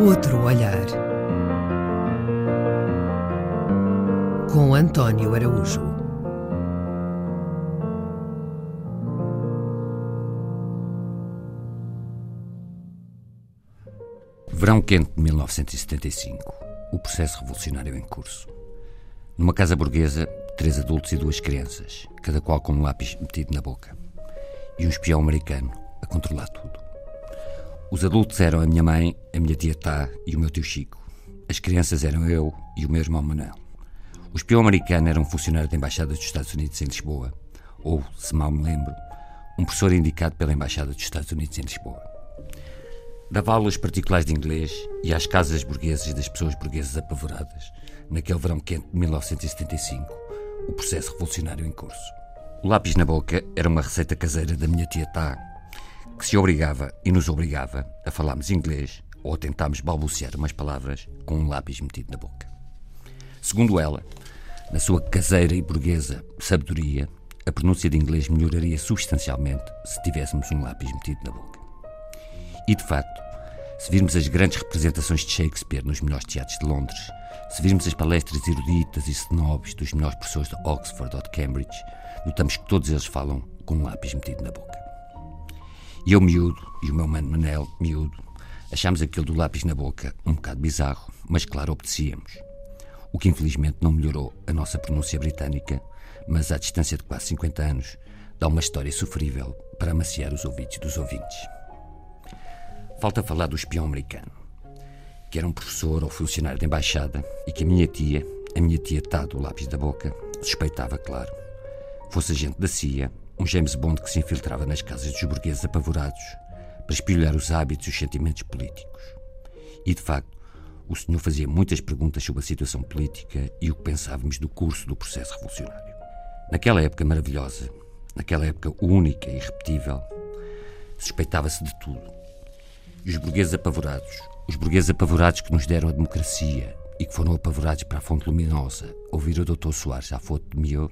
Outro olhar. Com António Araújo. Verão quente de 1975. O processo revolucionário em curso. Numa casa burguesa, três adultos e duas crianças, cada qual com um lápis metido na boca. E um espião americano a controlar tudo. Os adultos eram a minha mãe, a minha tia Tá e o meu tio Chico. As crianças eram eu e o meu irmão Manuel. O espião americano era um funcionário da Embaixada dos Estados Unidos em Lisboa, ou, se mal me lembro, um professor indicado pela Embaixada dos Estados Unidos em Lisboa. Dava aulas particulares de inglês e às casas burguesas das pessoas burguesas apavoradas, naquele verão quente de 1975, o processo revolucionário em curso. O lápis na boca era uma receita caseira da minha tia Tá, que se obrigava e nos obrigava a falarmos inglês ou a tentarmos balbuciar umas palavras com um lápis metido na boca. Segundo ela, na sua caseira e burguesa sabedoria, a pronúncia de inglês melhoraria substancialmente se tivéssemos um lápis metido na boca. E de facto, se virmos as grandes representações de Shakespeare nos melhores teatros de Londres, se virmos as palestras eruditas e snobs dos melhores professores de Oxford ou de Cambridge, notamos que todos eles falam com um lápis metido na boca. E eu, miúdo, e o meu mano Manel, miúdo, achámos aquilo do lápis na boca um bocado bizarro, mas claro, obedecíamos. O que infelizmente não melhorou a nossa pronúncia britânica, mas à distância de quase 50 anos, dá uma história sofrível para amaciar os ouvidos dos ouvintes. Falta falar do espião americano, que era um professor ou funcionário da embaixada e que a minha tia, a minha tia tá do lápis da boca, suspeitava, claro. Fosse agente da CIA um James Bond que se infiltrava nas casas dos burgueses apavorados para espelhar os hábitos e os sentimentos políticos. E, de facto, o senhor fazia muitas perguntas sobre a situação política e o que pensávamos do curso do processo revolucionário. Naquela época maravilhosa, naquela época única e irrepetível, suspeitava-se de tudo. E os burgueses apavorados, os burgueses apavorados que nos deram a democracia e que foram apavorados para a fonte luminosa, ouvir o Dr. Soares à fonte de Mio,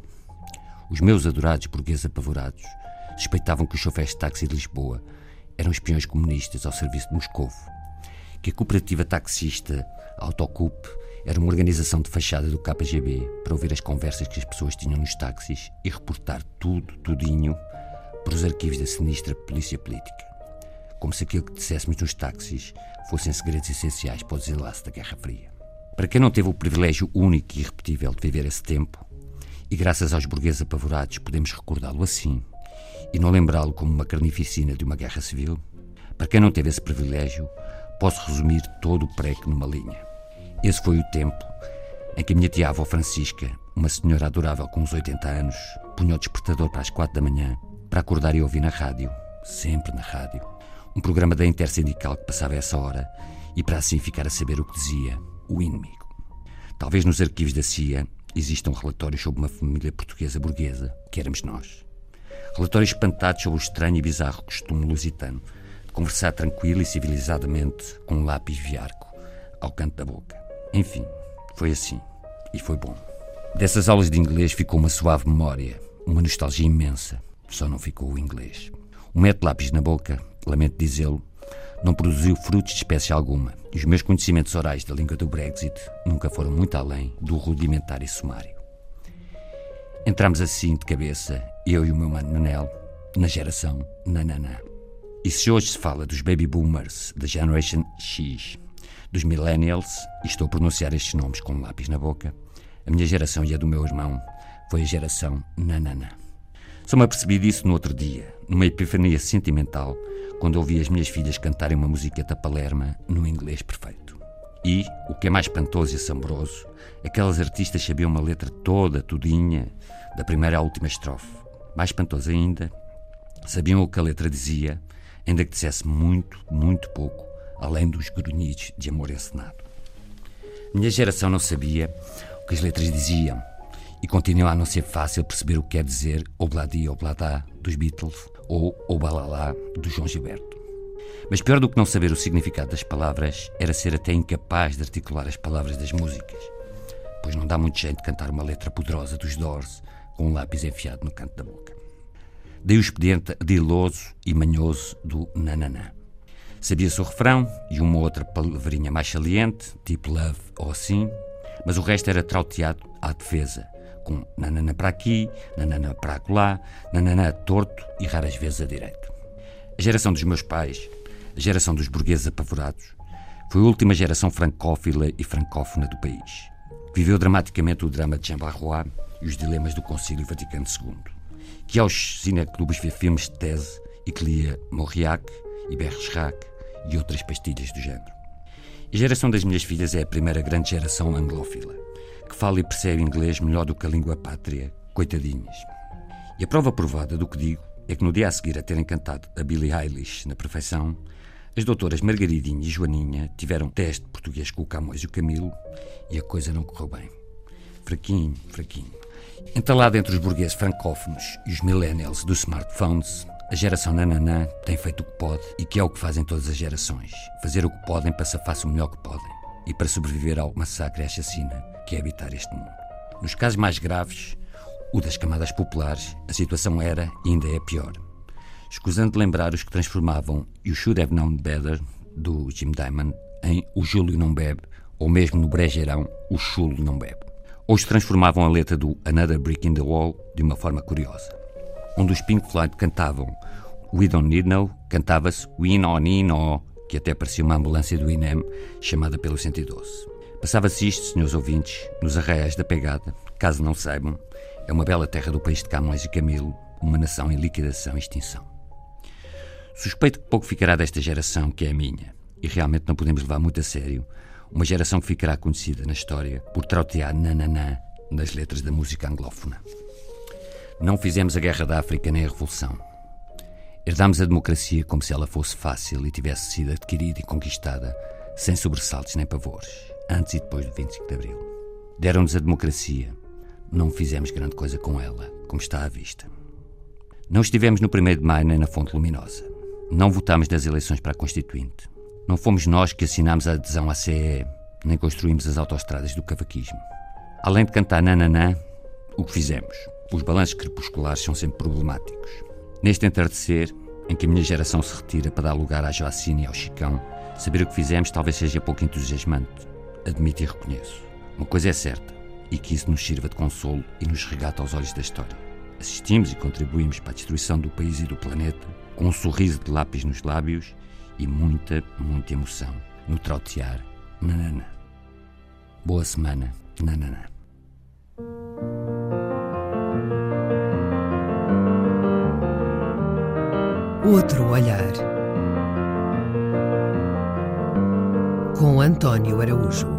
os meus adorados burgueses apavorados suspeitavam que os chofés de táxi de Lisboa eram espiões comunistas ao serviço de Moscovo, que a cooperativa taxista Autocup era uma organização de fachada do KGB para ouvir as conversas que as pessoas tinham nos táxis e reportar tudo, tudinho, para os arquivos da sinistra polícia política. Como se aquilo que disséssemos nos táxis fossem segredos essenciais para o desenlace da Guerra Fria. Para quem não teve o privilégio único e irrepetível de viver esse tempo, e graças aos burgueses apavorados podemos recordá-lo assim e não lembrá-lo como uma carnificina de uma guerra civil? Para quem não teve esse privilégio, posso resumir todo o preco numa linha. Esse foi o tempo em que a minha tia avó Francisca, uma senhora adorável com uns 80 anos, punha o despertador para as quatro da manhã para acordar e ouvir na rádio, sempre na rádio, um programa da Intersindical que passava essa hora e para assim ficar a saber o que dizia o inimigo. Talvez nos arquivos da CIA existam relatórios sobre uma família portuguesa burguesa, que éramos nós. Relatórios espantados sobre o estranho e bizarro costume lusitano de conversar tranquilo e civilizadamente com um lápis viarco ao canto da boca. Enfim, foi assim. E foi bom. Dessas aulas de inglês ficou uma suave memória, uma nostalgia imensa. Só não ficou o inglês. O método lápis na boca, lamento dizê-lo, não produziu frutos de espécie alguma, e os meus conhecimentos orais da língua do Brexit nunca foram muito além do rudimentar e sumário. Entramos assim de cabeça, eu e o meu mano Manel, na geração nananã. E se hoje se fala dos baby boomers, da Generation X, dos millennials, e estou a pronunciar estes nomes com um lápis na boca, a minha geração e a do meu irmão foi a geração nananã. Só me apercebi disso no outro dia, numa epifania sentimental, quando ouvi as minhas filhas cantarem uma musiqueta palerma no inglês perfeito. E, o que é mais espantoso e assombroso, aquelas artistas sabiam uma letra toda, tudinha, da primeira à última estrofe. Mais espantoso ainda, sabiam o que a letra dizia, ainda que dissesse muito, muito pouco, além dos grunhidos de amor encenado. Minha geração não sabia o que as letras diziam, e continua a não ser fácil perceber o que quer dizer Obladi Oblada dos Beatles ou Obalalá do João Gilberto. Mas pior do que não saber o significado das palavras era ser até incapaz de articular as palavras das músicas, pois não dá muito jeito de cantar uma letra poderosa dos Doors com um lápis enfiado no canto da boca. Daí o expediente adiloso e manhoso do nananã. Sabia-se o refrão e uma outra palavrinha mais saliente, tipo love ou assim, mas o resto era trauteado à defesa, com nanana para aqui, nanana para lá, nanana torto e raras vezes a direito. A geração dos meus pais, a geração dos burgueses apavorados, foi a última geração francófila e francófona do país. Viveu dramaticamente o drama de Jean Barrois e os dilemas do Concílio Vaticano II, que aos cineclubes vê filmes de tese e que lia Mauriac e Bergerac e outras pastilhas do género. A geração das minhas filhas é a primeira grande geração anglófila, que fala e percebe inglês melhor do que a língua pátria, coitadinhas. E a prova provada do que digo é que no dia a seguir a terem cantado a Billie Eilish na perfeição, as doutoras Margaridinha e Joaninha tiveram teste de português com o Camões e o Camilo e a coisa não correu bem. Fraquinho, fraquinho. Entalado entre os burgueses francófonos e os millennials dos smartphones, a geração nananã tem feito o que pode e que é o que fazem todas as gerações: fazer o que podem para se faça o melhor que podem e para sobreviver ao massacre e à chacina que é habitar este mundo. Nos casos mais graves, o das camadas populares, a situação era e ainda é pior. Escusando de lembrar os que transformavam You Should Have Known Better, do Jim Diamond, em O Júlio Não Bebe, ou mesmo no Brejeirão, O Chulo Não Bebe. Se transformavam a letra do Another Brick in the Wall de uma forma curiosa onde os Pink Floyd cantavam We Don't Need No, cantava-se We No Need No, que até parecia uma ambulância do INEM chamada pelo 112. Passava-se isto, senhores ouvintes, nos arraiais da pegada, caso não saibam, é uma bela terra do país de Camões e Camilo, uma nação em liquidação e extinção. Suspeito que pouco ficará desta geração, que é a minha, e realmente não podemos levar muito a sério, uma geração que ficará conhecida na história por trautear nananã nas letras da música anglófona. Não fizemos a guerra da África nem a revolução. Herdámos a democracia como se ela fosse fácil e tivesse sido adquirida e conquistada sem sobressaltos nem pavores, antes e depois do 25 de Abril. Deram-nos a democracia. Não fizemos grande coisa com ela, como está à vista. Não estivemos no 1 de maio nem na Fonte Luminosa. Não votámos nas eleições para a Constituinte. Não fomos nós que assinámos a adesão à CE, nem construímos as autoestradas do cavaquismo. Além de cantar nananã, o que fizemos? Os balanços crepusculares são sempre problemáticos. Neste entardecer, em que a minha geração se retira para dar lugar à Joacine e ao Chicão, saber o que fizemos talvez seja pouco entusiasmante. Admito e reconheço. Uma coisa é certa, e que isso nos sirva de consolo e nos regata aos olhos da história. Assistimos e contribuímos para a destruição do país e do planeta, com um sorriso de lápis nos lábios e muita, muita emoção no trautear nanana. Boa semana, nanana. Outro olhar. Com António Araújo.